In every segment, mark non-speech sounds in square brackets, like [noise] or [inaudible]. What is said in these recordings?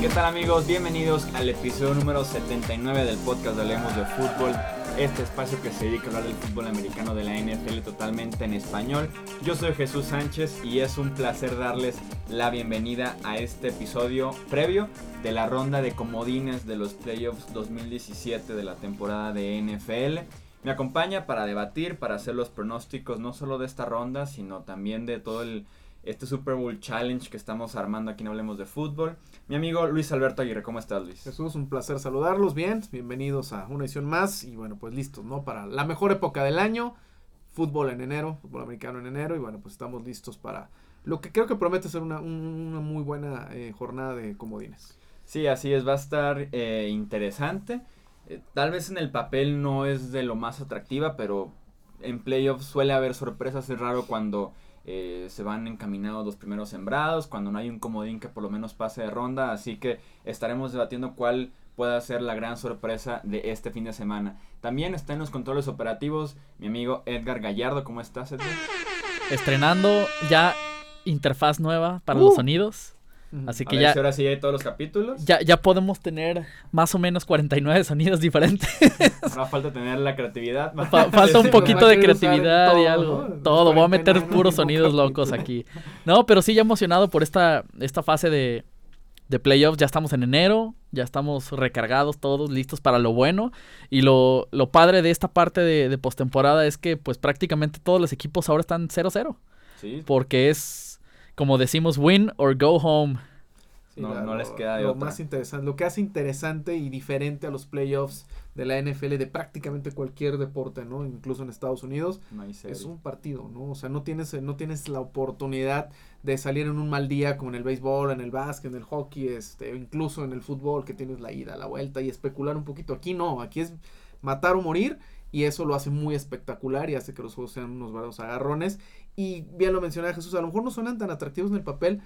¿Qué tal amigos? Bienvenidos al episodio número 79 del podcast de Hablemos de Fútbol. Este espacio que se dedica a hablar del fútbol americano de la NFL totalmente en español. Yo soy Jesús Sánchez y es un placer darles la bienvenida a este episodio previo de la ronda de comodines de los playoffs 2017 de la temporada de NFL. Me acompaña para debatir, para hacer los pronósticos no solo de esta ronda, sino también de todo el, este Super Bowl Challenge que estamos armando aquí en Hablemos de Fútbol. Mi amigo Luis Alberto Aguirre, ¿cómo estás Luis? Jesús, un placer saludarlos, bien, bienvenidos a una edición más y bueno, pues listos, ¿no? Para la mejor época del año, fútbol en enero, fútbol americano en enero y bueno, pues estamos listos para lo que creo que promete ser una, una muy buena eh, jornada de comodines. Sí, así es, va a estar eh, interesante. Eh, tal vez en el papel no es de lo más atractiva, pero en playoffs suele haber sorpresas. Es raro cuando eh, se van encaminados los primeros sembrados, cuando no hay un comodín que por lo menos pase de ronda. Así que estaremos debatiendo cuál pueda ser la gran sorpresa de este fin de semana. También está en los controles operativos mi amigo Edgar Gallardo. ¿Cómo estás, Edgar? Estrenando ya interfaz nueva para los sonidos. Así que A ver ya, si ahora sí hay todos los capítulos. ya, ya podemos tener más o menos 49 sonidos diferentes. [laughs] Ahora falta tener la creatividad. Fa- falta un [laughs] poquito de creatividad y algo. Todo, voy a meter 49 puros [laughs] sonidos locos aquí. No, pero sí ya emocionado por esta, esta fase de, de playoffs. Ya estamos en enero, ya estamos recargados todos, listos para lo bueno. Y lo, lo padre de esta parte de, de postemporada es que pues prácticamente todos los equipos ahora están 0-0. Sí, Porque es, como decimos, win or go home. Sí, No- la- no les lo- queda de lo otra. más interesante, lo que hace interesante y diferente a los playoffs de la NFL de prácticamente cualquier deporte, ¿no? Incluso en Estados Unidos, no es un partido, ¿no? O sea, no tienes, no tienes la oportunidad de salir en un mal día como en el béisbol, en el básquet, en el hockey, este, incluso en el fútbol, que tienes la ida, la vuelta y especular un poquito. Aquí no, aquí es matar o morir y eso lo hace muy espectacular y hace que los juegos sean unos verdaderos agarrones. Y bien lo mencionaba Jesús, a lo mejor no suenan tan atractivos en el papel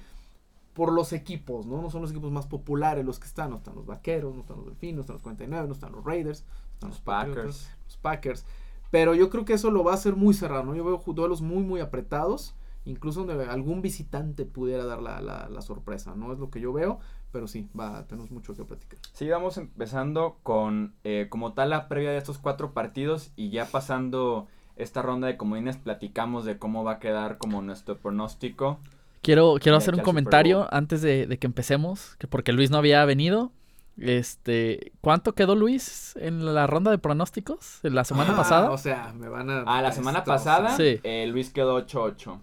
por los equipos, ¿no? No son los equipos más populares los que están, no están los Vaqueros, no están los Delfines, no están los 49, no están los Raiders, no están Los Packers. los Packers. Pero yo creo que eso lo va a hacer muy cerrado, ¿no? Yo veo duelos muy, muy apretados, incluso donde algún visitante pudiera dar la, la, la sorpresa, ¿no? Es lo que yo veo, pero sí, va, tenemos mucho que platicar. Sí, vamos empezando con eh, como tal la previa de estos cuatro partidos y ya pasando esta ronda de comodines platicamos de cómo va a quedar como nuestro pronóstico. Quiero, quiero hacer un comentario antes de, de que empecemos, que porque Luis no había venido. Este, ¿cuánto quedó Luis en la ronda de pronósticos la semana Ah, pasada? O sea, me van a... Ah, la semana esto, pasada Sí. eh, Luis quedó 8-8,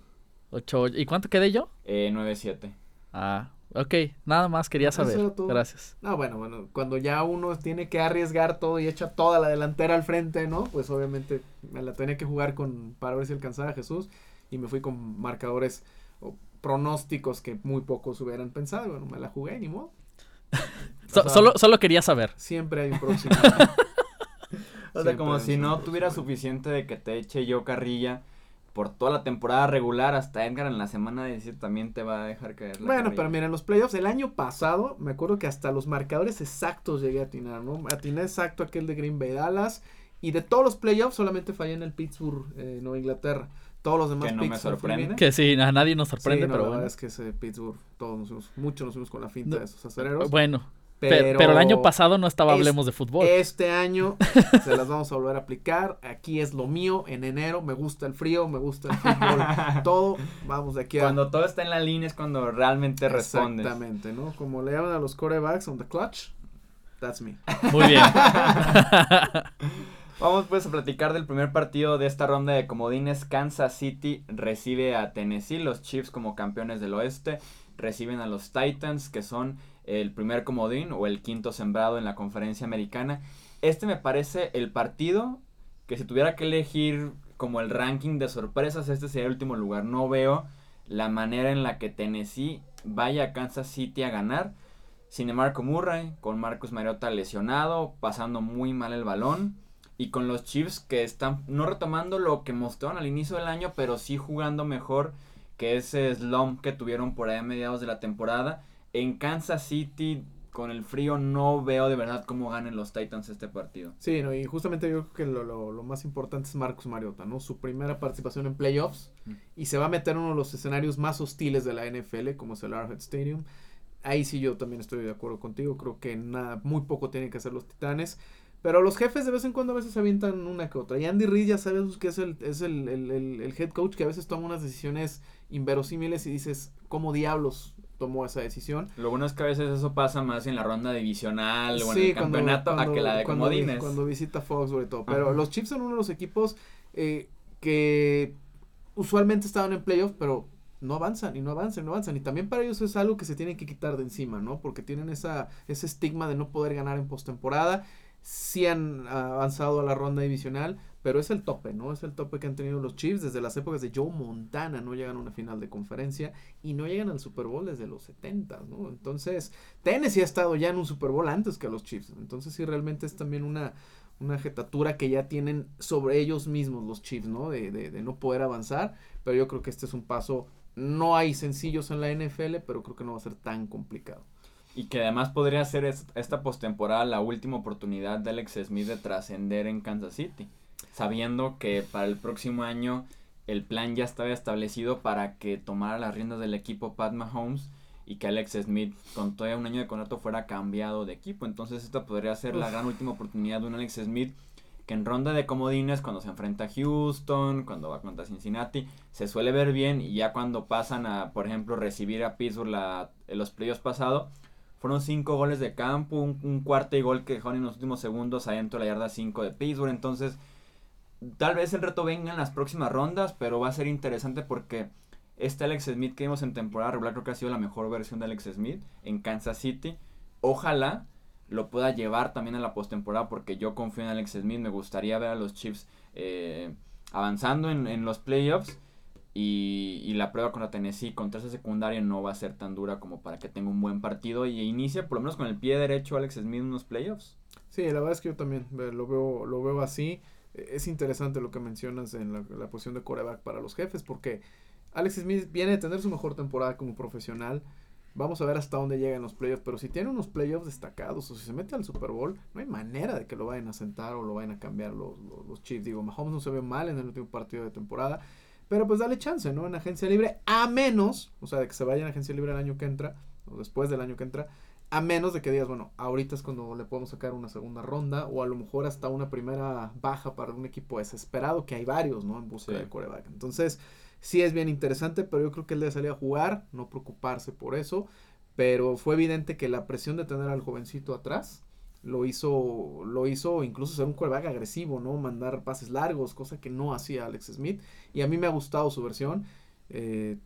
Ocho, ¿Y cuánto quedé yo? eh, 9-7. Ah, ok, nada más quería Eso saber. era todo. Gracias. No, bueno, bueno, cuando ya uno tiene que arriesgar todo y echa toda la delantera al frente, ¿no? Pues obviamente me la tenía que jugar con para ver si alcanzaba a Jesús y me fui con marcadores o pronósticos que muy pocos hubieran pensado. Bueno, me la jugué, ni modo. [laughs] So- O sea, solo, solo quería saber. Siempre hay un [laughs] próximo. O sea, Siempre como si no próximo. tuviera suficiente de que te eche yo carrilla por toda la temporada regular hasta Edgar en la semana 17 también te va a dejar caer la Bueno, carrilla. pero miren, los playoffs el año pasado, me acuerdo que hasta los marcadores exactos llegué a atinar, ¿no? Atiné exacto aquel de Green Bay Dallas. Y de todos los playoffs solamente fallé en el Pittsburgh, eh, Nueva Inglaterra. Todos los demás Que no me picks me fue sorprende. Que sí, a nadie nos sorprende, sí, no, pero la bueno. verdad es que ese Pittsburgh, todos nos fuimos, muchos nos fuimos con la finta No, de esos aceleros. Bueno, pe- pero, el año pasado no estaba es- Hablemos de Fútbol. Este año [laughs] se las vamos a volver a aplicar. Aquí es lo mío, en enero. Me gusta el frío, me gusta el fútbol, [laughs] todo. Vamos de aquí a. Cuando todo está en la línea es cuando realmente respondes. Exactamente, ¿no? Como le llaman a los corebacks on the clutch. That's me. Muy bien. [laughs] Vamos pues a platicar del primer partido de esta ronda de comodines. Kansas City recibe a Tennessee, los Chiefs como campeones del oeste. Reciben a los Titans, que son el primer comodín o el quinto sembrado en la conferencia americana. Este me parece el partido que si tuviera que elegir como el ranking de sorpresas, este sería el último lugar. No veo la manera en la que Tennessee vaya a Kansas City a ganar. Sin Marco Murray, con Marcus Mariota lesionado, pasando muy mal el balón. Y con los Chiefs que están no retomando lo que mostraron al inicio del año, pero sí jugando mejor que ese slump que tuvieron por ahí a mediados de la temporada. En Kansas City con el frío no veo de verdad cómo ganen los Titans este partido. Sí, no, y justamente yo creo que lo, lo, lo más importante es Marcus Mariota, ¿no? Su primera participación en playoffs Mm. y se va a meter en uno de los escenarios más hostiles de la NFL, como es el Arrowhead Stadium. Ahí sí yo también estoy de acuerdo contigo, creo que nada, muy poco tienen que hacer los Titanes. Pero los jefes de vez en cuando a veces avientan una que otra. Y Andy Reid ya sabes que es el, es el, el, el, el head coach que a veces toma unas decisiones inverosímiles y dices, ¿cómo diablos tomó esa decisión? Lo bueno es que a veces eso pasa más en la ronda divisional o en el cuando- campeonato a que la de cuando comodines. Cuando visita Foxborough y todo. Pero Ajá. los Chiefs son uno de los equipos eh, que usualmente estaban en playoff, pero no avanzan y no avanzan y no avanzan. Y también para ellos es algo que se tienen que quitar de encima, ¿no? Porque tienen esa, ese estigma de no poder ganar en postemporada. Sí han avanzado a la ronda divisional, pero es el tope, ¿no? Es el tope que han tenido los Chiefs desde las épocas de Joe Montana. No llegan a una final de conferencia y no llegan al Super Bowl desde los 70, ¿no? Entonces, Tennessee ha estado ya en un Super Bowl antes que los Chiefs. Entonces, sí, realmente es también una, una jetatura que ya tienen sobre ellos mismos los Chiefs, ¿no? De, de, de no poder avanzar. Pero yo creo que este es un paso. No hay sencillos en la NFL, pero creo que no va a ser tan complicado. Y que además podría ser es- esta postemporada la última oportunidad de Alex Smith de trascender en Kansas City. Sabiendo que para el próximo año el plan ya estaba establecido para que tomara las riendas del equipo Pat Mahomes y que Alex Smith con todavía un año de contrato fuera cambiado de equipo. Entonces esta podría ser la gran última oportunidad de un Alex Smith que en ronda de comodines cuando se enfrenta a Houston, cuando va contra Cincinnati, se suele ver bien y ya cuando pasan a, por ejemplo, recibir a Pittsburgh la, en los playoffs pasados, fueron cinco goles de campo, un, cuarto y gol que dejaron en los últimos segundos adentro de la yarda 5 de Pittsburgh. Entonces, tal vez el reto venga en las próximas rondas, pero va a ser interesante porque este Alex Smith que vimos en temporada regular creo que ha sido la mejor versión de Alex Smith en Kansas City. Ojalá lo pueda llevar también a la postemporada porque yo confío en Alex Smith. Me gustaría ver a los Chiefs eh, avanzando en los playoffs. Y, y la prueba contra Tennessee contra esa secundaria no va a ser tan dura como para que tenga un buen partido y inicie por lo menos con el pie derecho Alex Smith unos playoffs. Sí, la verdad es que yo también eh, lo veo, lo veo así. Eh, Es interesante lo que mencionas en la, la posición de coreback para los jefes, porque Alex Smith viene de tener su mejor temporada como profesional. Vamos a ver hasta dónde llega en los playoffs, pero si tiene unos playoffs destacados o si se mete al Super Bowl, no hay manera de que lo vayan a sentar o lo vayan a cambiar los, los, los Chiefs. Digo, Mahomes no se ve mal en el último partido de temporada, pero pues dale chance, ¿no? En agencia libre, a menos, o sea, de que se vaya en agencia libre el año que entra, o después del año que entra, a menos de que digas, bueno, ahorita es cuando le podemos sacar una segunda ronda o a lo mejor hasta una primera baja para un equipo desesperado, que hay varios, ¿no? En busca Sí. del coreback. Entonces, sí es bien interesante, pero yo creo que él debe salir a jugar, no preocuparse por eso. Pero fue evidente que la presión de tener al jovencito atrás lo hizo, lo hizo incluso ser un coreback agresivo, ¿no? Mandar pases largos, cosa que no hacía Alex Smith. Y a mí me ha gustado su versión. Eh,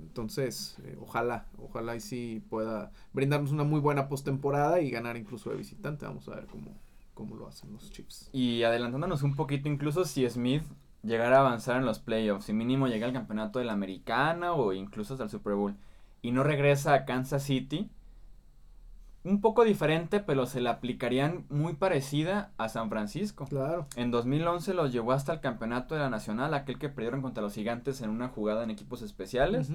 entonces, eh, ojalá, ojalá y sí pueda brindarnos una muy buena postemporada y ganar incluso de visitante. Vamos a ver cómo, cómo lo hacen los Chiefs. Y adelantándonos un poquito, incluso si Smith llegara a avanzar en los playoffs, y mínimo llega al campeonato de la americana o incluso hasta el Super Bowl, y no regresa a Kansas City, un poco diferente, pero se le aplicarían muy parecida a San Francisco. Claro. En 2011 los llevó hasta el campeonato de la Nacional, aquel que perdieron contra los gigantes en una jugada en equipos especiales.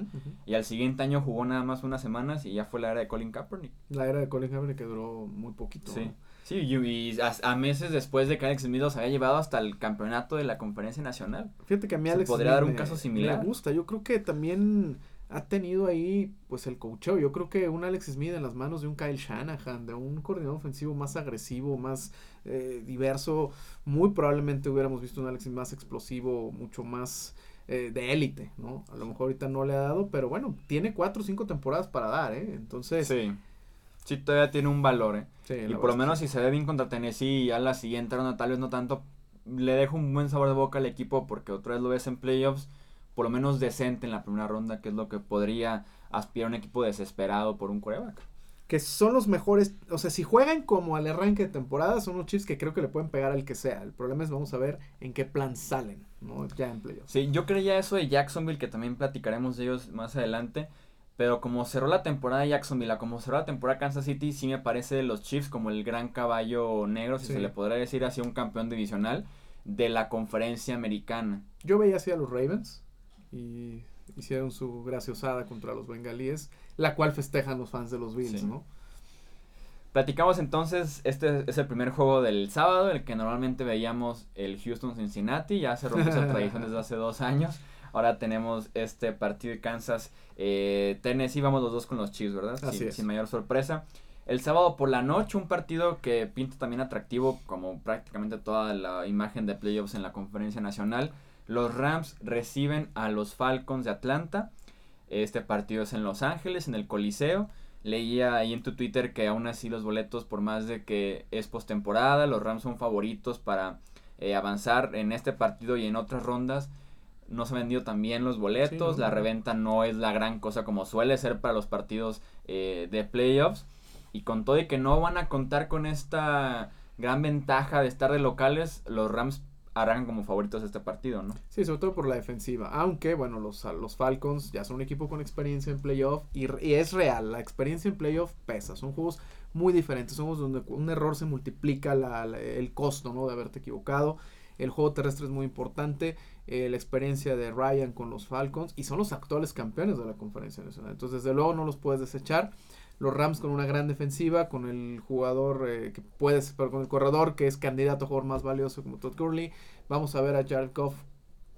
Y al siguiente año jugó nada más unas semanas y ya fue la era de Colin Kaepernick. La era de Colin Kaepernick que duró muy poquito. Sí. ¿no? Sí, y, a, a meses después de que Alex Smith los había llevado hasta el campeonato de la conferencia nacional. Fíjate que a mí Alex podría dar un me- caso similar. Me gusta, yo creo que también ha tenido ahí pues el coacheo. Yo creo que un Alex Smith en las manos de un Kyle Shanahan, de un coordinador ofensivo más agresivo, más eh, diverso, muy probablemente hubiéramos visto un Alex Smith más explosivo, mucho más eh, de élite, ¿no? A lo mejor ahorita no le ha dado, pero bueno, tiene cuatro o cinco temporadas para dar, ¿eh? Entonces, Sí. Sí, todavía tiene un valor, ¿eh? sí, Y por lo menos si se ve bien contra Tennessee y ya la siguiente ronda tal vez no tanto, le deja un buen sabor de boca al equipo porque otra vez lo ves en playoffs, por lo menos decente en la primera ronda, que es lo que podría aspirar un equipo desesperado por un coreback. que son los mejores, o sea, si juegan como al arranque de temporada, son unos Chiefs que creo que le pueden pegar al que sea. El problema es vamos a ver en qué plan salen, ¿no? Ya en playoffs. Sí, yo creía eso de Jacksonville, que también platicaremos de ellos más adelante. Pero como cerró la temporada de Jacksonville, como cerró la temporada Kansas City, sí me parece los Chiefs como el gran caballo negro, si Sí. se le podrá decir así, un campeón divisional de la conferencia americana. Yo veía así a los Ravens y hicieron su graciosada contra los bengalíes, la cual festejan los fans de los Bills, Sí. ¿no? Platicamos entonces, este es el primer juego del sábado, el que normalmente veíamos el Houston-Cincinnati, ya se rompió esa tradición desde hace dos años. Ahora tenemos este partido de Kansas, eh, Tennessee, vamos los dos con los Chiefs, ¿verdad? Así sin, es. sin mayor sorpresa. El sábado por la noche, un partido que pinta también atractivo, como prácticamente toda la imagen de playoffs en la conferencia nacional. Los Rams reciben a los Falcons de Atlanta. Este partido es en Los Ángeles, en el Coliseo. Leía ahí en tu Twitter que aún así los boletos, por más de que es postemporada, los Rams son favoritos para eh, avanzar en este partido y en otras rondas. No se han vendido también los boletos, Sí, no, la reventa no es la gran cosa como suele ser para los partidos eh, de playoffs. Y con todo y que no van a contar con esta gran ventaja de estar de locales, los Rams arrancan como favoritos este partido, ¿no? Sí, sobre todo por la defensiva. Aunque, bueno, los, los Falcons ya son un equipo con experiencia en playoff. Y, y es real, la experiencia en playoff pesa. Son juegos muy diferentes. Son juegos donde un error se multiplica el costo, ¿no? De haberte equivocado. El juego terrestre es muy importante. eh, la experiencia de Ryan con los Falcons. Y son los actuales campeones de la conferencia nacional. Entonces, desde luego, no los puedes desechar. Los Rams con una gran defensiva, con el jugador eh, que puedes, pero con el corredor que es candidato a jugador más valioso como Todd Gurley. Vamos a ver a Jared Goff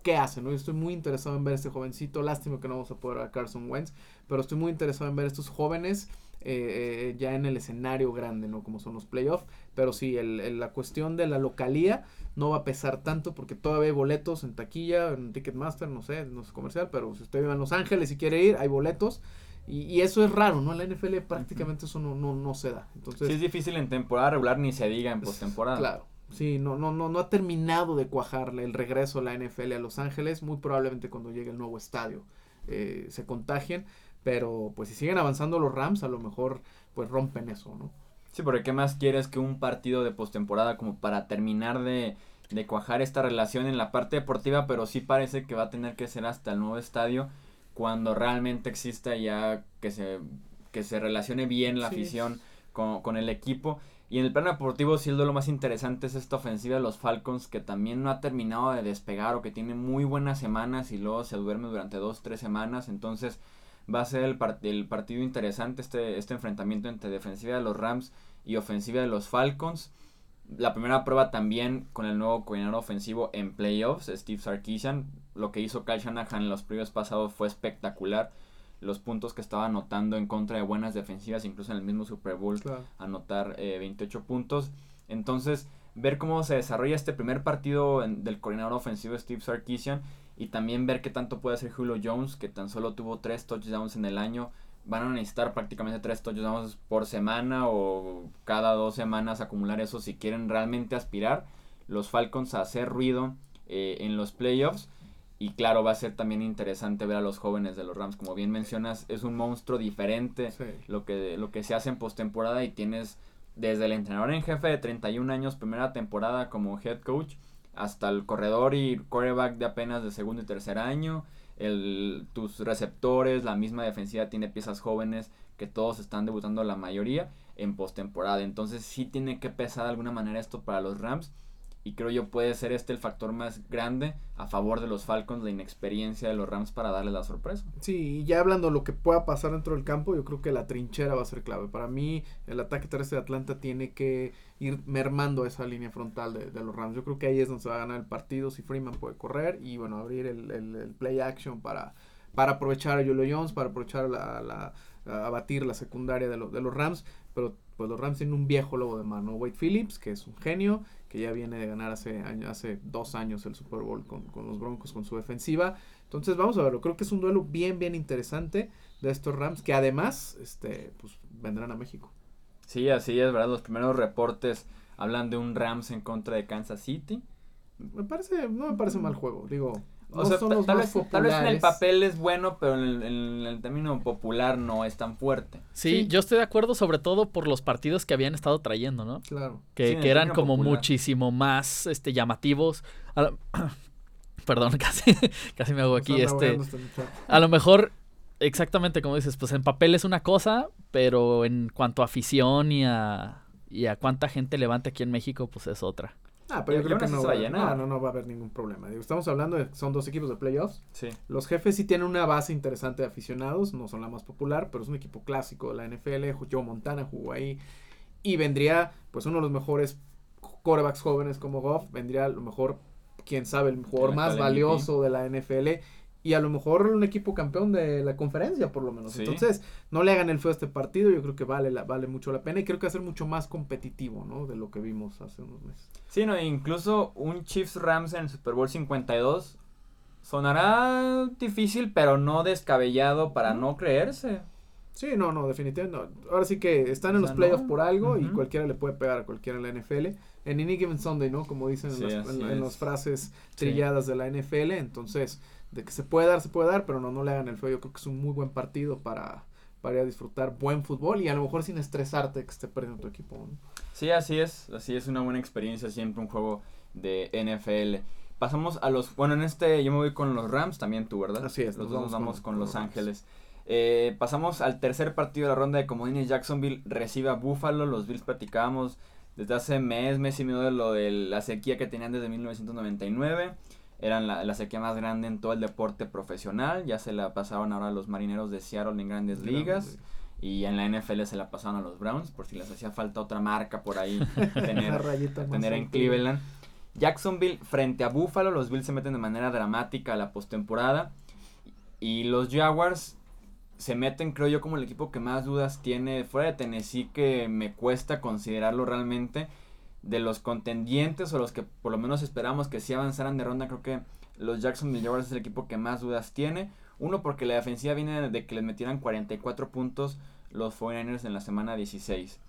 qué hace, ¿no? Estoy muy interesado en ver a este jovencito. Lástima que no vamos a poder a Carson Wentz, pero estoy muy interesado en ver a estos jóvenes eh, eh, ya en el escenario grande, ¿no? Como son los playoffs. Pero sí, el, el- la cuestión de la localía no va a pesar tanto porque todavía hay boletos en taquilla, en Ticketmaster, no sé, no es comercial, pero si usted vive en Los Ángeles y quiere ir, hay boletos. Y, y eso es raro, ¿no? En la NFL prácticamente eso no, no, no se da. Entonces, Sí es difícil en temporada regular ni se diga en postemporada. Claro. Sí, no, no, no, no ha terminado de cuajarle el regreso a la NFL a Los Ángeles. Muy probablemente cuando llegue el nuevo estadio eh, se contagien. Pero pues si siguen avanzando los Rams, a lo mejor pues rompen eso, ¿no? Sí, porque ¿qué más quieres que un partido de postemporada como para terminar de, de cuajar esta relación en la parte deportiva? Pero sí parece que va a tener que ser hasta el nuevo estadio cuando realmente exista ya que se, que se relacione bien la Sí. afición con, con el equipo. Y en el plano deportivo, sí, duelo más interesante es esta ofensiva de los Falcons, que también no ha terminado de despegar o que tiene muy buenas semanas y luego se duerme durante dos, tres semanas. Entonces, va a ser el, par- el partido interesante este, este enfrentamiento entre defensiva de los Rams y ofensiva de los Falcons. La primera prueba también con el nuevo coordinador ofensivo en playoffs, Steve Sarkisian. Lo que hizo Kyle Shanahan en los playoffs pasados fue espectacular. Los puntos que estaba anotando en contra de buenas defensivas, incluso en el mismo Super Bowl, Claro. anotar eh, 28 puntos. Entonces, ver cómo se desarrolla este primer partido en- del coordinador ofensivo Steve Sarkisian y también ver qué tanto puede hacer Julio Jones, que tan solo tuvo tres touchdowns en el año. Van a necesitar prácticamente tres touchdowns por semana o cada dos semanas acumular eso si quieren realmente aspirar los Falcons a hacer ruido eh, en los playoffs. Y claro, va a ser también interesante ver a los jóvenes de los Rams. Como bien mencionas, es un monstruo diferente Sí. lo que, lo que se hace en postemporada y tienes desde el entrenador en jefe de 31 años, primera temporada como head coach, hasta el corredor y quarterback de apenas de segundo y tercer año, el, tus receptores, la misma defensiva tiene piezas jóvenes que todos están debutando la mayoría en postemporada. Entonces sí tiene que pesar de alguna manera esto para los Rams. Y creo yo puede ser este el factor más grande a favor de los Falcons, la inexperiencia de los Rams para darle la sorpresa. Sí, y ya hablando de lo que pueda pasar dentro del campo, yo creo que la trinchera va a ser clave. Para mí, el ataque terrestre de Atlanta tiene que ir mermando esa línea frontal de, de los Rams. Yo creo que ahí es donde se va a ganar el partido si Freeman puede correr y bueno, abrir el, el- play action para, para aprovechar a Julio Jones, para aprovechar la, la- a batir la secundaria de, los de los Rams. Pero pues los Rams tienen un viejo lobo de mano, Wade Phillips, que es un genio, que ya viene de ganar hace, año- hace dos años el Super Bowl con, con los Broncos, con su defensiva. Entonces vamos a verlo. Creo que es un duelo bien, bien interesante de estos Rams que además este, pues, vendrán a México. Sí, así es, ¿verdad? Los primeros reportes hablan de un Rams en contra de Kansas City. Me parece, no me parece mal juego. Digo, O no sea, son ta- los tal, más vez, tal vez en el papel es bueno, pero en el, en el término popular no es tan fuerte. Sí, Sí. yo estoy de acuerdo sobre todo por los partidos que habían estado trayendo, ¿no? Claro. Que, Sí, que eran como popular. muchísimo más este llamativos. [coughs] Perdón, [laughs] casi, casi me hago aquí. Este, este a lo mejor, exactamente como dices, pues en papel es una cosa, pero en cuanto a afición y a, y a cuánta gente levante aquí en México, pues es otra. Ah, pero yo creo no que no va, se va a llenar. no, no, no va a haber ningún problema. Digo, estamos hablando de son dos equipos de playoffs. Sí. Los jefes sí tienen una base interesante de aficionados, no son la más popular, pero es un equipo clásico de la NFL. Joe Montana jugó ahí. Y vendría, pues, uno de los mejores corebacks jóvenes como Goff. Vendría a lo mejor, quién sabe, el jugador más valioso de la NFL. Y a lo mejor un equipo campeón de la conferencia, por lo menos. Sí. Entonces, no le hagan el feo a este partido. Yo creo que vale, la, vale mucho la pena. Y creo que va a ser mucho más competitivo, ¿no? De lo que vimos hace unos meses. Sí, no, incluso un Chiefs Rams en el Super Bowl 52 sonará difícil, pero no descabellado para no creerse. Sí, no, no, definitivamente no. Ahora sí que están en O sea, los playoffs no. por algo y cualquiera le puede pegar a cualquiera en la NFL. En Any Given Sunday, ¿no? Como dicen en, las frases trilladas de la NFL. Entonces, de que se puede dar, se puede dar, pero no, no le hagan el feo. Yo creo que es un muy buen partido para, para ir a disfrutar buen fútbol y a lo mejor sin estresarte que esté perdiendo tu equipo. ¿no? Sí, así es, así es una buena experiencia siempre un juego de NFL. Pasamos a los, bueno, en este yo me voy con los Rams, también tú, ¿verdad? Así es, Los nos dos nos vamos vamos con- Los. Ángeles. Eh, pasamos al tercer partido de la ronda de comodines. Jacksonville recibe a Buffalo. Los Bills platicábamos desde hace mes, mes y medio de lo de la sequía que tenían desde 1999. Eran la, la sequía más grande en todo el deporte profesional. Ya se la pasaron ahora a los marineros de Seattle en grandes ligas. Y en la NFL se la pasaron a los Browns, por si les hacía falta otra marca por ahí [laughs] tener, tener en. Cleveland. Jacksonville frente a Buffalo, los Bills se meten de manera dramática a la postemporada. Y los Jaguars se meten, creo yo, como el equipo que más dudas tiene fuera de Tennessee, que me cuesta considerarlo realmente. De los contendientes o los que por lo menos esperamos que sí avanzaran de ronda, creo que los Jacksonville Jaguars es el equipo que más dudas tiene. Uno, porque la defensiva viene de que les metieran 44 puntos los 49ers en la semana 16.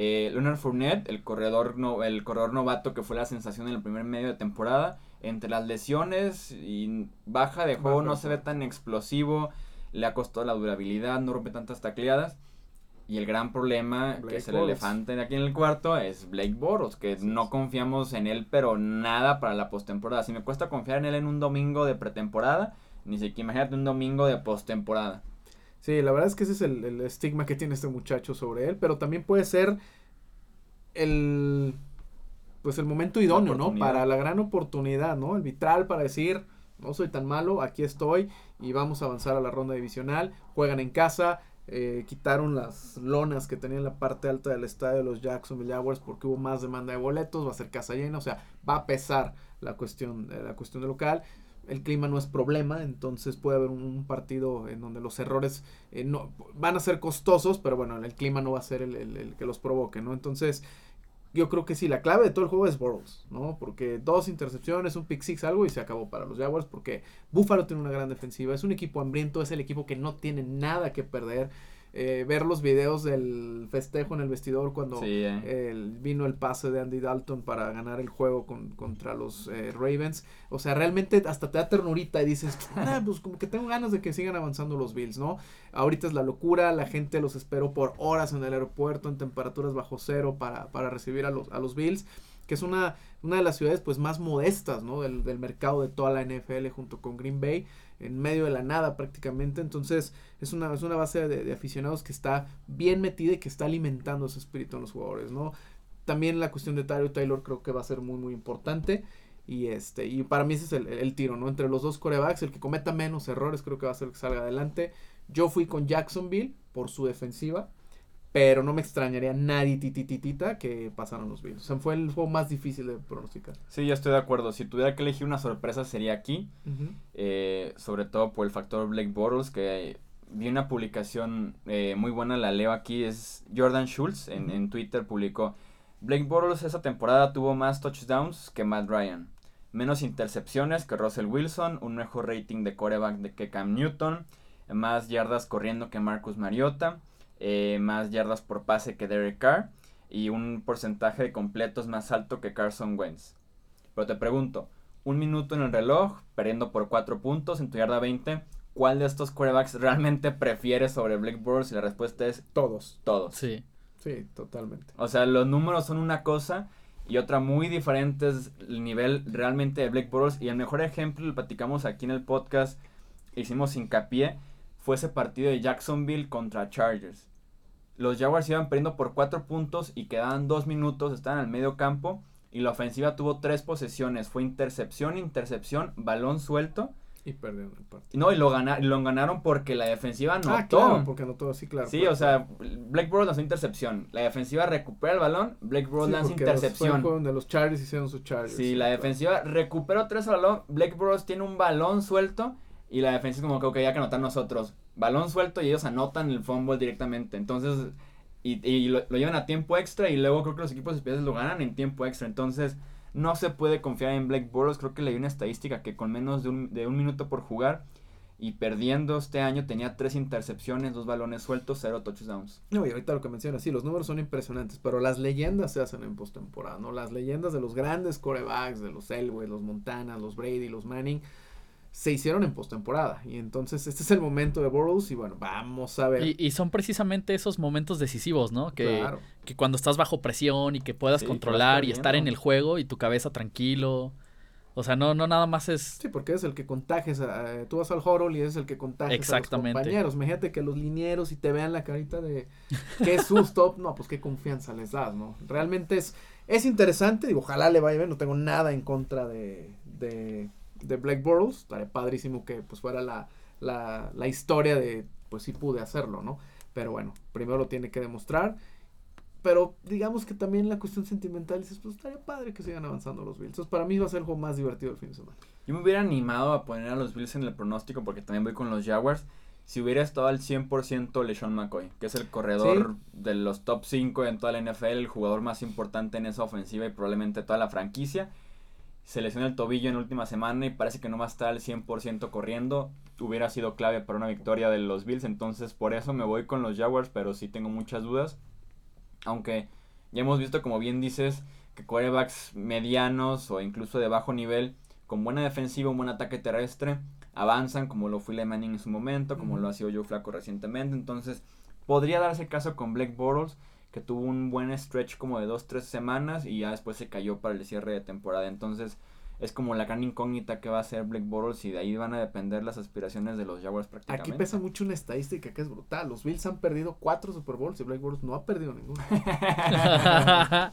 Eh, Leonard Fournette, el corredor, no, el corredor novato que fue la sensación en el primer medio de temporada, entre las lesiones y baja de juego no se ve tan explosivo, le ha costado la durabilidad, no rompe tantas tacleadas. Y el gran problema, que es el Bortles. elefante aquí en el cuarto, es Blake Boros, que no confiamos en él, pero nada para la postemporada. Si me cuesta confiar en él en un domingo de pretemporada, ni siquiera imagínate un domingo de postemporada. Sí, la verdad es que ese es el, el estigma que tiene este muchacho sobre él, pero también puede ser el pues el momento idóneo, ¿no? Para la gran oportunidad, ¿no? El vitral para decir, no soy tan malo, aquí estoy y vamos a avanzar a la ronda divisional, juegan en casa, eh, quitaron las lonas que tenían en la parte alta del estadio de los Jacksonville Jaguars porque hubo más demanda de boletos, va a ser casa llena, o sea, va a pesar la cuestión, eh, la cuestión de local. El clima no es problema, entonces puede haber un, partido en donde los errores eh, no van a ser costosos, pero bueno, el clima no va a ser el- el que los provoque, ¿no? Entonces, yo creo que sí, la clave de todo el juego es Burrows, ¿no? Porque dos intercepciones, un pick six, algo y se acabó para los Jaguars porque Buffalo tiene una gran defensiva, es un equipo hambriento, es el equipo que no tiene nada que perder. Eh, ver los videos del festejo en el vestidor cuando Sí, eh. el- vino el pase de Andy Dalton para ganar el juego con- contra los eh, Ravens. O sea, realmente hasta te da ternurita y dices, "Ah, [laughs] pues como que tengo ganas de que sigan avanzando los Bills, ¿no? Ahorita es la locura, la gente los esperó por horas en el aeropuerto en temperaturas bajo cero para, para recibir a los, a los Bills, que es una, una de las ciudades pues más modestas, ¿no? Del, del mercado de toda la NFL junto con Green Bay, en medio de la nada prácticamente. Entonces es una, es una base de, aficionados que está bien metida y que está alimentando ese espíritu en los jugadores, ¿no? También la cuestión de Tyler Taylor creo que va a ser muy muy importante. Y este, y para mí ese es el, el tiro, ¿no? Entre los dos corebacks, el que cometa menos errores creo que va a ser el que salga adelante. Yo fui con Jacksonville por su defensiva, pero no me extrañaría nadie titititita que pasaron los Bills. O sea, fue el juego más difícil de pronosticar. Sí, yo estoy de acuerdo. Si tuviera que elegir una sorpresa sería aquí. Eh, sobre todo por el factor Blake Bortles, que vi una publicación eh, muy buena, la leo aquí, es Jordan Schultz, en Twitter publicó, Blake Bortles esa temporada tuvo más touchdowns que Matt Ryan, menos intercepciones que Russell Wilson, un mejor rating de coreback de que Cam Newton, más yardas corriendo que Marcus Mariota, eh, más yardas por pase que Derek Carr, y un porcentaje de completos más alto que Carson Wentz. Pero te pregunto, un minuto en el reloj, perdiendo por 4 puntos en tu yarda 20. ¿Cuál de estos quarterbacks realmente prefieres sobre Blake Bortles? Y la respuesta es Todos. todos. Sí. Sí, totalmente. O sea, los números son una cosa y otra muy diferente es el nivel realmente de Blake Bortles. Y el mejor ejemplo, lo platicamos aquí en el podcast, hicimos hincapié, fue ese partido de Jacksonville contra Chargers. Los Jaguars iban perdiendo por 4 puntos y quedaban 2 minutos, estaban al medio campo. Y la ofensiva tuvo tres posesiones. Fue intercepción, intercepción, balón suelto. Y perdieron el partido. No, y lo, gana, lo ganaron porque la defensiva anotó. Ah, claro, porque anotó así, claro. Sí, claro. o sea, Blake Bortles lanzó intercepción. La defensiva recupera el balón, Blake Bortles Sí, lanza los- intercepción. juego donde los Chargers hicieron su Chargers. Sí, la claro. defensiva vez el balón. Blake Bortles tiene un balón suelto y la defensa es como que, ok, ya que anotar nosotros. Balón suelto y ellos anotan el fumble directamente. Entonces, y, y lo, lo llevan a tiempo extra y luego creo que los equipos especiales lo ganan en tiempo extra. Entonces, no se puede confiar en Blake Bortles. Creo que leí una estadística que con menos de un, de un minuto por jugar y perdiendo este año tenía tres intercepciones, dos balones sueltos, cero touchdowns. No, y ahorita lo que mencionas, sí, los números son impresionantes, pero las leyendas se hacen en postemporada, ¿no? Las leyendas de los grandes corebacks, de los Elway, los Montana, los Brady, los Manning, se hicieron en postemporada. Y entonces este es el momento de Burrows y bueno, vamos a ver. Y, y son precisamente esos momentos decisivos, ¿no? Que, claro. que cuando estás bajo presión y que puedas Sí, controlar y estar en el juego y tu cabeza tranquilo. O sea, no, no nada más es... Sí, porque es el que contagias, a- tú vas al horror y es el que contagias a los Exactamente. compañeros. Imagínate que los linieros y te vean la carita de qué susto, [laughs] no, pues qué confianza les das, ¿no? Realmente es, es interesante, digo, ojalá le vaya bien, no tengo nada en contra de, de, de Black Burrows, estaría padrísimo que pues fuera la, la, la historia de, pues sí pude hacerlo, ¿no? Pero bueno, primero lo tiene que demostrar. Pero digamos que también la cuestión sentimental dices, pues estaría padre que sigan avanzando los Bills. Entonces para mí va a ser el juego más divertido del fin de semana. Yo me hubiera animado a poner a los Bills en el pronóstico porque también voy con los Jaguars. Si hubiera estado al 100% LeSean McCoy, que es el corredor de los top 5 en toda la NFL, el jugador más importante en esa ofensiva y probablemente toda la franquicia. Se lesiona el tobillo en última semana y parece que no va a estar al 100% corriendo. Hubiera sido clave para una victoria de los Bills, entonces por eso me voy con los Jaguars, pero sí tengo muchas dudas. Aunque ya hemos visto, como bien dices, que quarterbacks medianos o incluso de bajo nivel, con buena defensiva, un buen ataque terrestre, avanzan como lo fue Eli Manning en su momento, como lo ha sido Joe Flaco recientemente. Entonces, podría darse el caso con Blake Bortles, tuvo un buen stretch como de 2-3 semanas y ya después se cayó para el cierre de temporada. Entonces, es como la gran incógnita que va a ser Blake Bortles y de ahí van a depender las aspiraciones de los Jaguars prácticamente. Aquí pesa mucho una estadística que es brutal. Los Bills han perdido cuatro Super Bowls y Blake Bortles no ha perdido ninguno. [laughs] [laughs]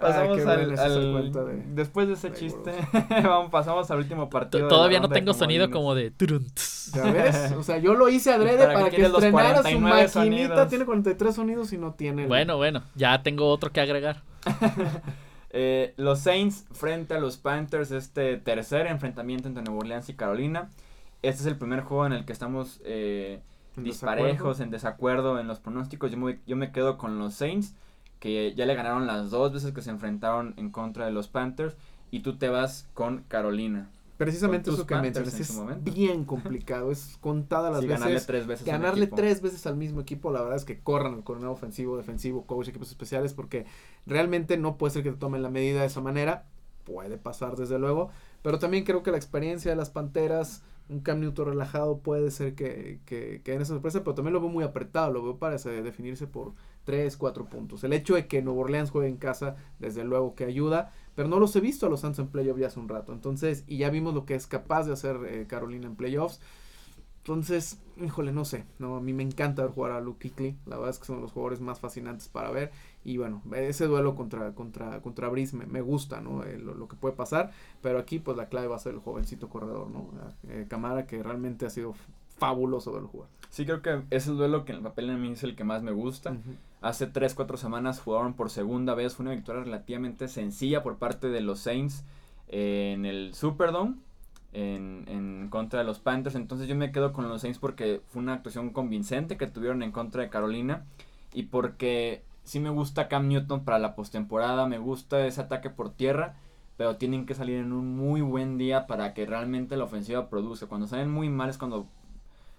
Pasamos al, al- de después de ese Blake chiste, [laughs] vamos, pasamos al último partido. Todavía no tengo sonido como de... turun, tss. ¿Ya ves? O sea, yo lo hice adrede ¿Para que los estrenara su 49 maquinita. sonidos? Tiene 43 sonidos y no tiene. el- Bueno, bueno, ya tengo otro que agregar. Eh, los Saints frente a los Panthers, este tercer enfrentamiento entre Nueva Orleans y Carolina. Este es el primer juego en el que estamos eh, en disparejos, desacuerdo. en desacuerdo en los pronósticos. Yo me, yo me quedo con los Saints, que ya le ganaron las dos veces que se enfrentaron en contra de los Panthers. Y tú te vas con Carolina. Precisamente eso que mencionas en es bien complicado. Es contada las Sí, ganarle veces. tres veces. Ganarle tres veces al mismo equipo, la verdad es que corran el coordinador ofensivo, defensivo, coach, equipos especiales, porque realmente no puede ser que te tomen la medida de esa manera. Puede pasar, desde luego. Pero también creo que la experiencia de las Panteras, un Cam Newton relajado, puede ser que, que, que den esa sorpresa, pero también lo veo muy apretado, lo veo para definirse por tres, cuatro puntos. El hecho de que Nuevo Orleans juegue en casa, desde luego que ayuda, pero no los he visto a los Suns en playoff ya hace un rato. Entonces, y ya vimos lo que es capaz de hacer eh, Carolina en playoffs. Entonces, híjole, no sé, no, a mí me encanta ver jugar a Luke Kuechly, la verdad es que son los jugadores más fascinantes para ver y bueno, ese duelo contra contra contra Brice me, me gusta, ¿no? Eh, lo, lo que puede pasar, pero aquí pues la clave va a ser el jovencito corredor, ¿no? Eh, Camara que realmente ha sido fabuloso verlo jugar. Sí, creo que es el duelo que en el papel a mí es el que más me gusta. Ujú. Hace 3, 4 semanas jugaron por segunda vez. Fue una victoria relativamente sencilla por parte de los Saints en el Superdome. En, en contra de los Panthers. Entonces yo me quedo con los Saints porque fue una actuación convincente que tuvieron en contra de Carolina. Y porque sí me gusta Cam Newton para la postemporada. Me gusta ese ataque por tierra. Pero tienen que salir en un muy buen día para que realmente la ofensiva produzca. Cuando salen muy mal es cuando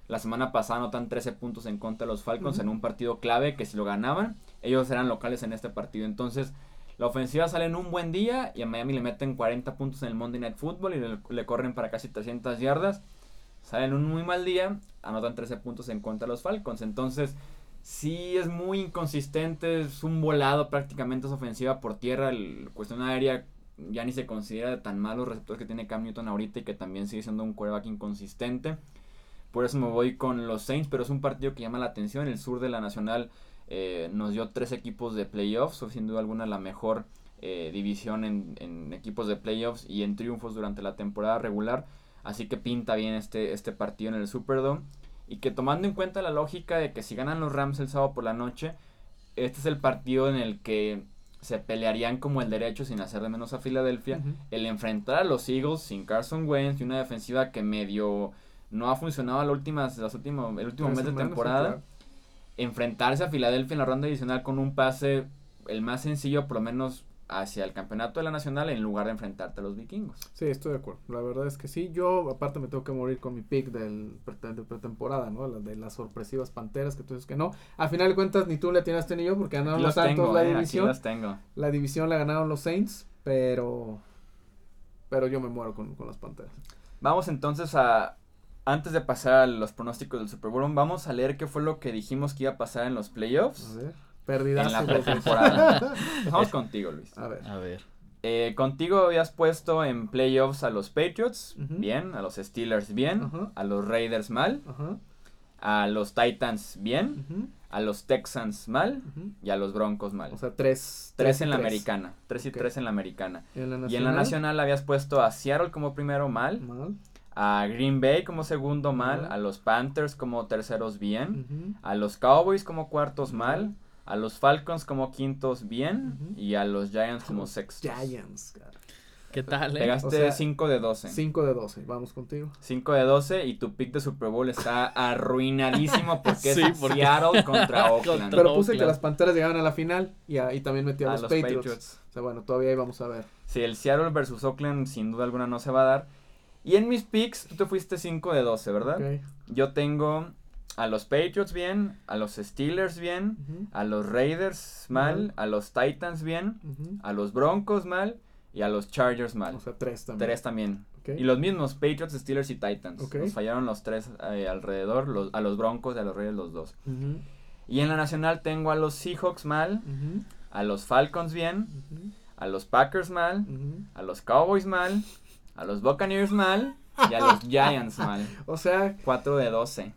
la semana pasada anotan 13 puntos en contra de los Falcons en un partido clave que si lo ganaban, ellos eran locales en este partido. Entonces, la ofensiva sale en un buen día y a Miami le meten 40 puntos en el Monday Night Football y le, le corren para casi 300 yardas. Salen un muy mal día, anotan 13 puntos en contra de los Falcons. Entonces, sí es muy inconsistente, es un volado prácticamente esa ofensiva por tierra. El cuestión aérea ya ni se considera de tan malos receptores que tiene Cam Newton ahorita y que también sigue siendo un quarterback inconsistente. Por eso me voy con los Saints, pero es un partido que llama la atención. El sur de la Nacional eh, nos dio tres equipos de playoffs, o sin duda alguna la mejor eh, división en, en equipos de playoffs y en triunfos durante la temporada regular. Así que pinta bien este, este partido en el Superdome. Y que tomando en cuenta la lógica de que si ganan los Rams el sábado por la noche, este es el partido en el que se pelearían como el derecho sin hacer de menos a Filadelfia. El enfrentar a los Eagles sin Carson Wentz y una defensiva que medio no ha funcionado las últimas, las últimos, el último mes de temporada. Enfrentarse a Filadelfia en la ronda adicional con un pase el más sencillo, por lo menos hacia el campeonato de la nacional, en lugar de enfrentarte a los vikingos. Sí, estoy de acuerdo. La verdad es que sí. Yo, aparte, me tengo que morir con mi pick del de pretemporada, ¿no? La de las sorpresivas panteras, que tú dices que no. A final de cuentas, ni tú le tiraste ni yo, porque ganaron los los Santos tengo, la eh, división. los tengo. La división la ganaron los Saints, pero. Pero yo me muero con, con las panteras. Vamos entonces a, antes de pasar a los pronósticos del Super Bowl, vamos a leer qué fue lo que dijimos que iba a pasar en los A playoffs ver. Perdidas. en la pretemporada. [laughs] Vamos contigo, Luis. A ver. A ver. Eh, contigo habías puesto en playoffs a los Patriots, bien, a los Steelers, bien, a los Raiders, mal, a los Titans, bien, a los Texans, mal, y a los Broncos, mal. O sea, tres. tres en la tres. americana, tres y tres en la americana. Y en la nacional. Y en la nacional habías puesto a Seattle como primero, mal, Mal. A Green Bay como segundo, mal, a los Panthers como terceros, bien, a los Cowboys como cuartos, mal, a los Falcons como quintos, bien, y a los Giants como sextos. Giants, cara. ¿Qué tal, eh? Pegaste O sea, 5 de 12. 5 de 12. Vamos contigo. 5 de 12 y tu pick de Super Bowl está arruinadísimo [laughs] porque Sí, es porque- Seattle [laughs] contra Oakland. Contra- Pero puse que las panteras llegaban a la final y, a- y también metí a, a los, los Patriots. Patriots. O sea, bueno, todavía ahí vamos a ver. Sí, el Seattle versus Oakland sin duda alguna no se va a dar. Y en mis picks, tú te fuiste 5 de 12, ¿verdad? Ok. Yo tengo a los Patriots bien, a los Steelers bien, a los Raiders mal, a los Titans bien, a los Broncos mal y a los Chargers mal. O sea, tres también. Tres también. Y los mismos, Patriots, Steelers y Titans. Ok. Nos fallaron los tres eh, alrededor, los, a los Broncos y a los Raiders los dos. Y en la nacional tengo a los Seahawks mal, a los Falcons bien, a los Packers mal, a los Cowboys mal, a los Buccaneers mal y a los [laughs] Giants mal. O sea, 4 de 12.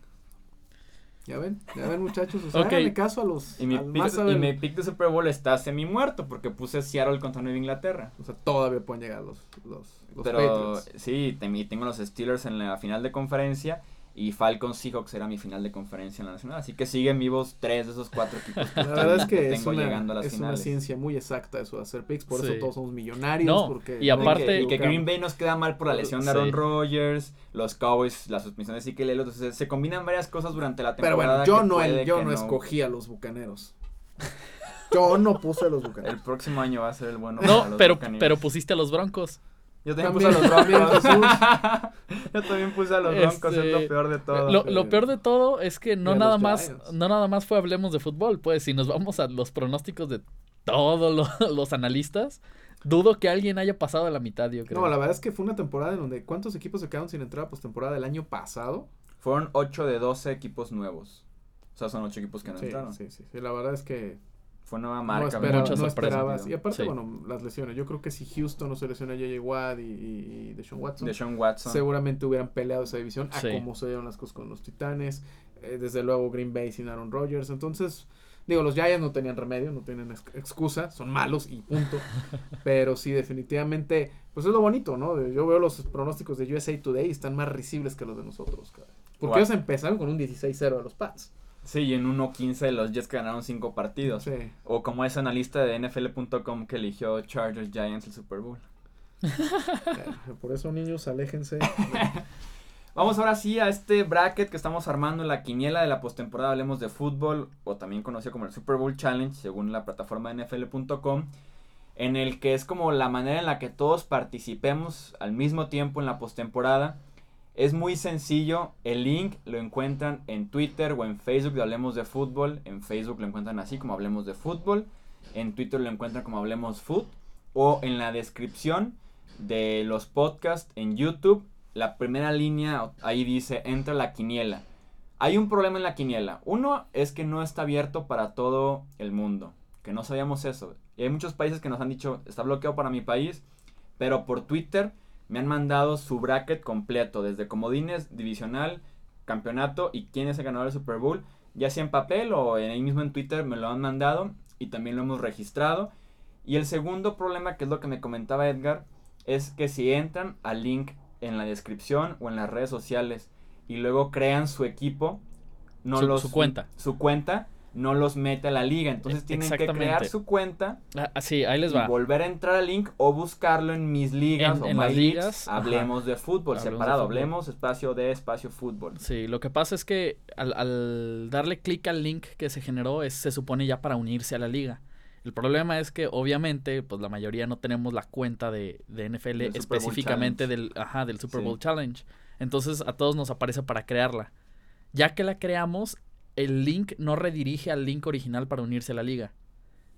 ya ven, ya ven muchachos, o sea, Ok. háganle caso a los Y mi, pick, más y saben- mi pick de Super Bowl está semi muerto porque puse Seattle contra Nueva Inglaterra. O sea, todavía pueden llegar los, los, los Pero Patriots. sí, tengo los Steelers en la final de conferencia y Falcons Seahawks era mi final de conferencia en la nacional. Así que siguen vivos tres de esos cuatro equipos que, La verdad es que es tengo una, llegando a las es una ciencia muy exacta eso de hacer picks, por Sí. eso todos somos millonarios. No, porque y aparte- que, y que equivocamos. Green Bay nos queda mal por la lesión de Aaron Sí. Rodgers, los Cowboys, la suspensión de Elliott, entonces se combinan varias cosas durante la Pero temporada. bueno, yo no, el- yo no escogí a los bucaneros. [laughs] Yo no puse a los El bucaneros. próximo año va a ser el bueno para No, los pero, pero pusiste a los Broncos. Yo también, También, puse a los Broncos. [laughs] Yo también puse a los Broncos, Este, es lo peor de todo. Lo, peor de todo es que no nada más, Giants. no nada más fue hablemos de fútbol, pues si nos vamos a los pronósticos de todos lo- [laughs] los analistas, dudo que alguien haya pasado a la mitad, yo creo. No, la verdad es que fue una temporada en donde ¿cuántos equipos se quedaron sin entrar a postemporada el año pasado? Fueron 8 de 12 equipos nuevos. O sea, son 8 equipos que no Sí, entraron. sí, sí, sí, La verdad es que Fue nueva no, marca. esperaba- muchas no sorpresas. esperabas. Y aparte, Sí. bueno, las lesiones. Yo creo que si Houston no se lesiona a J.J. Watt y, y, y Deshaun Watson, De Sean Watson. seguramente hubieran peleado esa división a como se dieron las cosas con los Titanes. Eh, desde luego Green Bay sin Aaron Rodgers. Entonces, digo, los Giants no tenían remedio, no tienen ex- excusa, son malos y punto. [laughs] Pero sí, definitivamente, pues es lo bonito, ¿no? Yo veo los pronósticos de USA Today y están más risibles que los de nosotros. Porque ellos empezaron con un 16-0 a los Pats. Sí, y en 1-15 los Jets que ganaron 5 partidos. Sí. O como ese analista de NFL.com que eligió Chargers Giants el Super Bowl. [laughs] Por eso, niños, aléjense. [laughs] Vamos ahora sí a este bracket que estamos armando en la quiniela de la postemporada. Hablemos de fútbol, o también conocido como el Super Bowl Challenge, según la plataforma NFL.com, en el que es como la manera en la que todos participemos al mismo tiempo en la postemporada. Es muy sencillo, el link lo encuentran en Twitter o en Facebook de Hablemos de Fútbol. En Facebook lo encuentran así como Hablemos de Fútbol. En Twitter lo encuentran como Hablemos Food. O en la descripción de los podcasts en YouTube la primera línea ahí dice entra la quiniela. Hay un problema en la quiniela. Uno es que no está abierto para todo el mundo. Que no sabíamos eso. Y hay muchos países que nos han dicho está bloqueado para mi país. Pero por Twitter me han mandado su bracket completo. Desde comodines, divisional, campeonato y quién es el ganador del Super Bowl. Ya sea en papel o en ahí mismo en Twitter me lo han mandado. Y también lo hemos registrado. Y el segundo problema, que es lo que me comentaba Edgar, es que si entran al link en la descripción o en las redes sociales y luego crean su equipo, no Su- los su cuenta. su cuenta no los mete a la liga, entonces E- tienen que crear su cuenta Ah, ah, sí, ahí les y va. volver a entrar al link o buscarlo en mis ligas En- o en My las Leagues, ligas, ajá. hablemos de fútbol Hablemos de separado, fútbol. hablemos espacio de espacio fútbol. Sí, lo que pasa es que al, al darle clic al link que se generó, es, se supone ya para unirse a la liga. El problema es que obviamente, pues la mayoría no tenemos la cuenta de, de NFL Del específicamente del, ajá, del Super Sí. Bowl Challenge. Entonces a todos nos aparece para crearla. Ya que la creamos, el link no redirige al link original para unirse a la liga.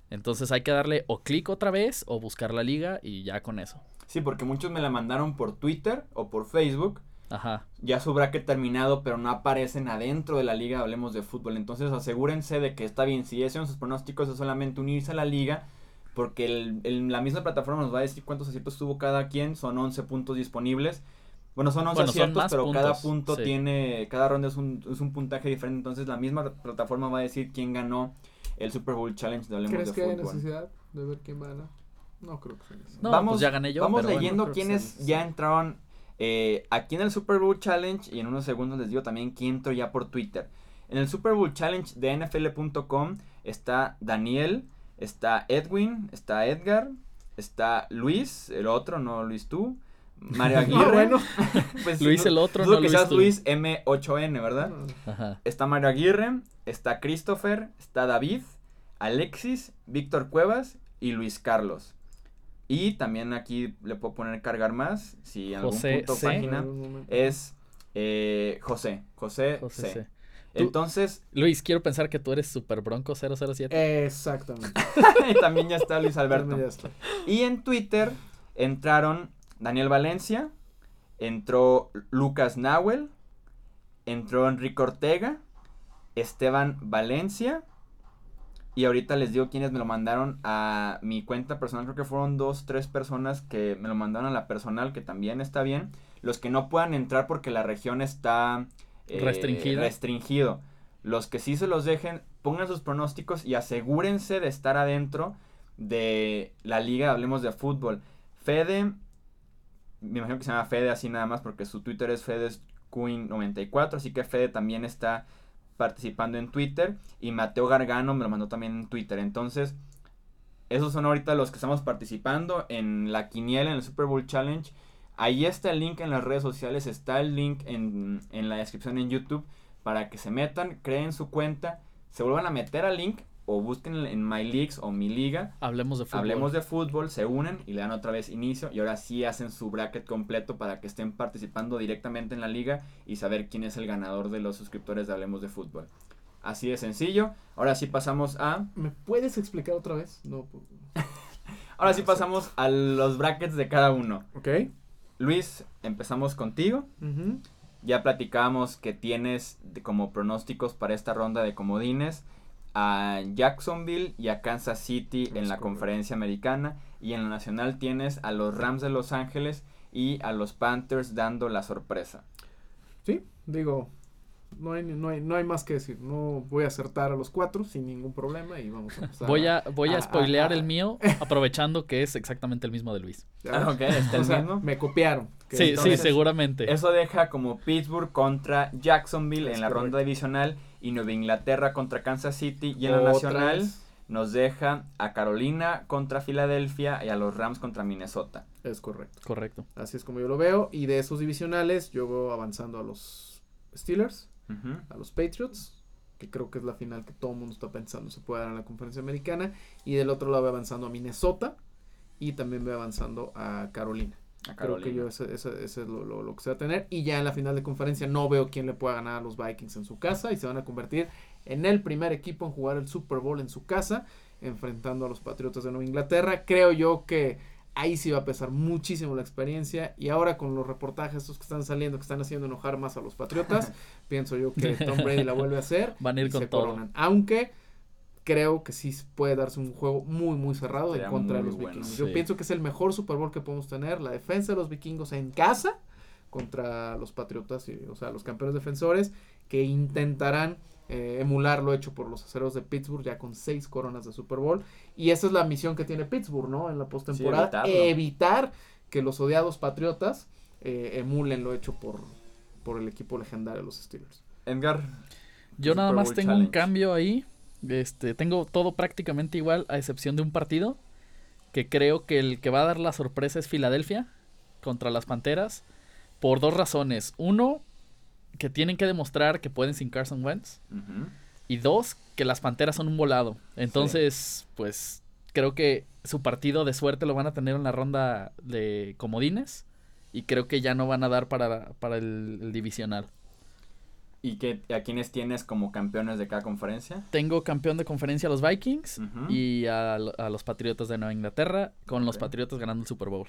Entonces hay que darle o clic otra vez o buscar la liga y ya con eso. Sí, porque muchos me la mandaron por Twitter o por Facebook, Ajá. ya su bracket terminado, pero no aparecen adentro de la liga, hablemos de fútbol. Entonces asegúrense de que está bien, si hicieron sus pronósticos es solamente unirse a la liga, porque el- el- la misma plataforma nos va a decir cuántos aciertos tuvo cada quien, son 11 puntos disponibles. Bueno, son 11 Bueno, son aciertos, pero cada punto sí. tiene, cada ronda es un, es un puntaje diferente, entonces la misma plataforma va a decir quién ganó el Super Bowl Challenge de Hablemos ¿Crees de que hay necesidad de ver quién gana? No creo que sea necesario. No, Vamos- pues ya gané yo. Vamos pero leyendo quiénes sí, ya entraron eh, aquí en el Super Bowl Challenge y en unos segundos les digo también quién entró ya por Twitter. En el Super Bowl Challenge de NFL.com está Daniel, está Edwin, está Edgar, está Luis, el otro, no Luis tú, Mario [laughs] Aguirre. Ah, bueno. [laughs] Pues, Luis no- el otro, dudo no que Luis seas tú. Luis M8N, ¿verdad? Ajá. Está Mario Aguirre, está Christopher, está David, Alexis, Víctor Cuevas y Luis Carlos. Y también aquí le puedo poner cargar más, si en algún José punto C. página, es eh, José, José, José C. C. Tú- Entonces, Luis, quiero pensar que tú eres Super Bronco 007. Exactamente. [laughs] también ya está Luis Alberto. Ya está. Y en Twitter entraron Daniel Valencia, entró Lucas Nahuel, entró Enrique Ortega, Esteban Valencia. Y ahorita les digo quiénes me lo mandaron a mi cuenta personal. Creo que fueron dos, tres personas que me lo mandaron a la personal, que también está bien. Los que no puedan entrar porque la región está eh, Restringida. restringido. Los que sí se los dejen, pongan sus pronósticos y asegúrense de estar adentro de la liga, hablemos de fútbol. Fede, me imagino que se llama Fede así nada más porque su Twitter es FedesQueen94, así que Fede también está participando en Twitter y Mateo Gargano me lo mandó también en Twitter. Entonces, esos son ahorita los que estamos participando en la quiniela, en el Super Bowl Challenge. Ahí está el link en las redes sociales, está el link en, en la descripción en YouTube para que se metan, creen su cuenta, se vuelvan a meter al link o busquen en My Leagues o Mi Liga Hablemos de fútbol. Hablemos de fútbol, se unen y le dan otra vez inicio y ahora sí hacen su bracket completo para que estén participando directamente en la liga y saber quién es el ganador de los suscriptores de Hablemos de Fútbol. Así de sencillo. Ahora sí pasamos a ¿Me puedes explicar otra vez? No. pues, [laughs] ahora sí pasamos a los brackets de cada uno. Ok. Luis, empezamos contigo. Ya platicábamos que tienes de- como pronósticos para esta ronda de comodines a Jacksonville y a Kansas City en la conferencia americana y en la nacional tienes a los Rams de Los Ángeles y a los Panthers dando la sorpresa. Sí, digo, no hay, no, hay, no hay más que decir. No voy a acertar a los cuatro sin ningún problema y vamos a empezar. Voy a, voy a Ah, spoilear el mío, [laughs] aprovechando que es exactamente el mismo de Luis. Ah, ok, está el O sea, mismo. me copiaron. Sí, entonces- sí, seguramente. Eso deja como Pittsburgh contra Jacksonville Es en la ronda divisional y Nueva Inglaterra contra Kansas City y en la nacional vez, nos deja a Carolina contra Filadelfia y a los Rams contra Minnesota. Es correcto. Correcto. Así es como yo lo veo. Y de esos divisionales, yo voy avanzando a los Steelers, a los Patriots, que creo que es la final que todo el mundo está pensando se puede dar en la conferencia americana. Y del otro lado voy avanzando a Minnesota y también voy avanzando a Carolina. Creo que yo ese es lo, lo- lo que se va a tener. Y ya en la final de conferencia no veo quién le pueda ganar a los Vikings en su casa. Y se van a convertir en el primer equipo en jugar el Super Bowl en su casa. Enfrentando a los Patriotas de Nueva Inglaterra. Creo yo que ahí sí va a pesar muchísimo la experiencia. Y ahora con los reportajes estos que están saliendo, que están haciendo enojar más a los Patriotas. [laughs] pienso yo que Tom Brady la vuelve a hacer. Van a ir y con se todo. coronan. Aunque creo que sí puede darse un juego muy, muy cerrado Sería en contra de los bueno. vikingos. Yo Sí. pienso que es el mejor Super Bowl que podemos tener. La defensa de los vikingos en casa contra los patriotas, y, o sea, los campeones defensores, que intentarán eh, emular lo hecho por los aceros de Pittsburgh ya con seis coronas de Super Bowl. Y esa es la misión que tiene Pittsburgh, ¿no? En la postemporada. evitar que los odiados patriotas eh, emulen lo hecho por, por el equipo legendario de los Steelers. Edgar. Yo Super nada más Bowl tengo un cambio ahí. Este, tengo todo prácticamente igual, a excepción de un partido. Que creo que el que va a dar la sorpresa es Filadelfia contra las Panteras. Por dos razones. Uno, que tienen que demostrar que pueden sin Carson Wentz. Y dos, que las Panteras son un volado. Entonces, pues creo que su partido de suerte lo van a tener en la ronda de comodines. Y creo que ya no van a dar para, para el, el divisional. ¿Y qué, a quiénes tienes como campeones de cada conferencia? Tengo campeón de conferencia a los Vikings y a, a los Patriotas de Nueva Inglaterra, con los. Patriotas ganando el Super Bowl.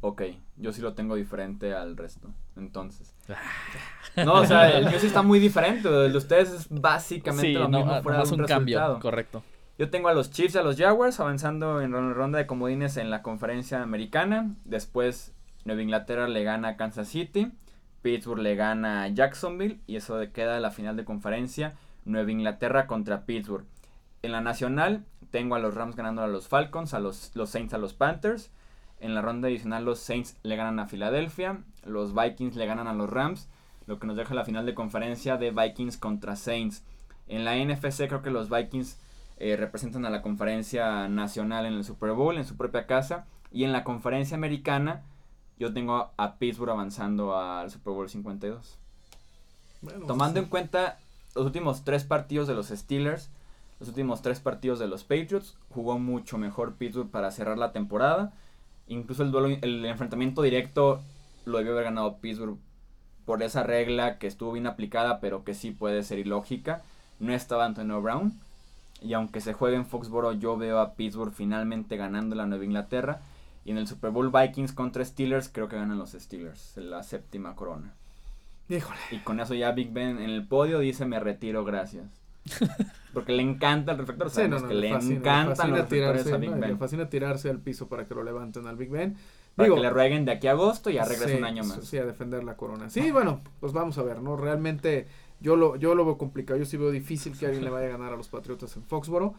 Ok, yo sí lo tengo diferente al resto. Entonces. Ah. No, o sea, el mío sí está muy [laughs] diferente. El de ustedes es básicamente Sí, lo no, mismo ah, fuera de un, un cambio, correcto. Yo tengo a los Chiefs y a los Jaguars avanzando en la ronda de comodines en la conferencia americana. Después Nueva Inglaterra le gana a Kansas City. Pittsburgh le gana a Jacksonville. Y eso queda la final de conferencia. Nueva Inglaterra contra Pittsburgh. En la nacional tengo a los Rams ganando a los Falcons, a los, los Saints a los Panthers. En la ronda adicional los Saints le ganan a Filadelfia. Los Vikings le ganan a los Rams. Lo que nos deja la final de conferencia de Vikings contra Saints. En la NFC creo que los Vikings eh, representan a la conferencia nacional en el Super Bowl, en su propia casa. Y en la conferencia americana, yo tengo a Pittsburgh avanzando al Super Bowl 52. Bueno, Tomando sí. en cuenta los últimos tres partidos de los Steelers, los últimos tres partidos de los Patriots, jugó mucho mejor Pittsburgh para cerrar la temporada. Incluso el duelo, el enfrentamiento directo lo debió haber ganado Pittsburgh por esa regla que estuvo bien aplicada, pero que sí puede ser ilógica. No estaba Antonio Brown. Y aunque se juegue en Foxboro, yo veo a Pittsburgh finalmente ganando la Nueva Inglaterra. Y en el Super Bowl Vikings contra Steelers, creo que ganan los Steelers, la séptima corona. Híjole. Y con eso ya Big Ben en el podio dice me retiro, gracias. [laughs] Porque le encanta el reflector, Sí, no, no, que le le, fascina, le encantan fascina los reflectores tirarse, a Big ¿no? Y Le Ben. fascina tirarse al piso para que lo levanten al Big Ben. Para Digo, que le rueguen de aquí a agosto y ya regresa sí, un año más. Sí, a defender la corona. Sí, bueno, pues vamos a ver, ¿no? Realmente yo lo, yo lo veo complicado. Yo sí veo difícil que alguien le vaya a ganar a los Patriotas en Foxboro.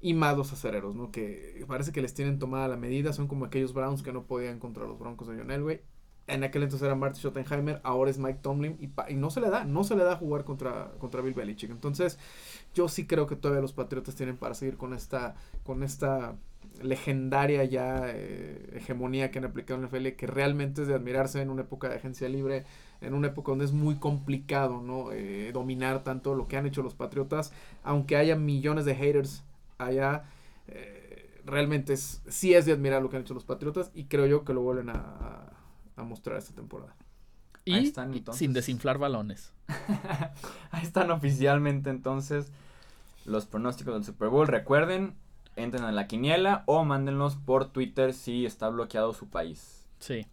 Y más los acereros, ¿no? Que parece que les tienen tomada la medida. Son como aquellos Browns que no podían contra los Broncos de John Elway. En aquel entonces era Marty Schottenheimer, ahora es Mike Tomlin. Y, y no se le da, no se le da jugar contra, contra Bill Belichick. Entonces, yo sí creo que todavía los Patriotas tienen para seguir con esta, con esta legendaria ya eh, hegemonía que han aplicado en la NFL, que realmente es de admirarse en una época de agencia libre, en una época donde es muy complicado no Eh, dominar tanto lo que han hecho los Patriotas, aunque haya millones de haters allá, eh, realmente es, sí es de admirar lo que han hecho los Patriotas y creo yo que lo vuelven a, mostrar esta temporada. Y Ahí están, entonces. sin desinflar balones. [laughs] Ahí están oficialmente entonces los pronósticos del Super Bowl. Recuerden, entren a la quiniela o mándenlos por Twitter si está bloqueado su país. Sí,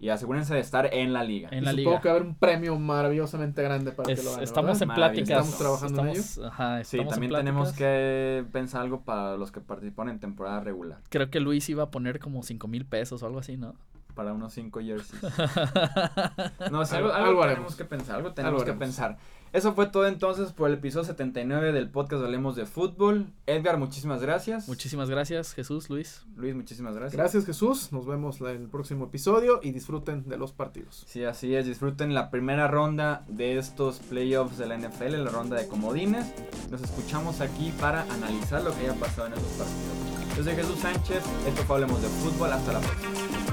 Y asegúrense de estar en la liga. en Y la supongo liga. que va a haber un premio maravillosamente grande para Es- que lo hagan. estamos en pláticas. Estamos trabajando en estamos- ajá, Sí, estamos en también tenemos que pensar algo para los que participan en temporada regular. Creo que Luis iba a poner como 5 mil pesos o algo así, ¿no? Para unos 5 jerseys. [laughs] No, sí, Algo- algo, algo algo tenemos haremos. que pensar, algo tenemos Algo que pensar. Eso fue todo entonces por el episodio 79 del podcast de Hablemos de Fútbol. Edgar, muchísimas gracias. Muchísimas gracias, Jesús, Luis. Luis, muchísimas gracias. Gracias Jesús, nos vemos en el próximo episodio y disfruten de los partidos. Sí, así es. Disfruten la primera ronda de estos playoffs de la NFL, la ronda de comodines. Nos escuchamos aquí para analizar lo que haya pasado en esos partidos. Yo soy Jesús Sánchez, esto fue Hablemos de Fútbol. Hasta la próxima.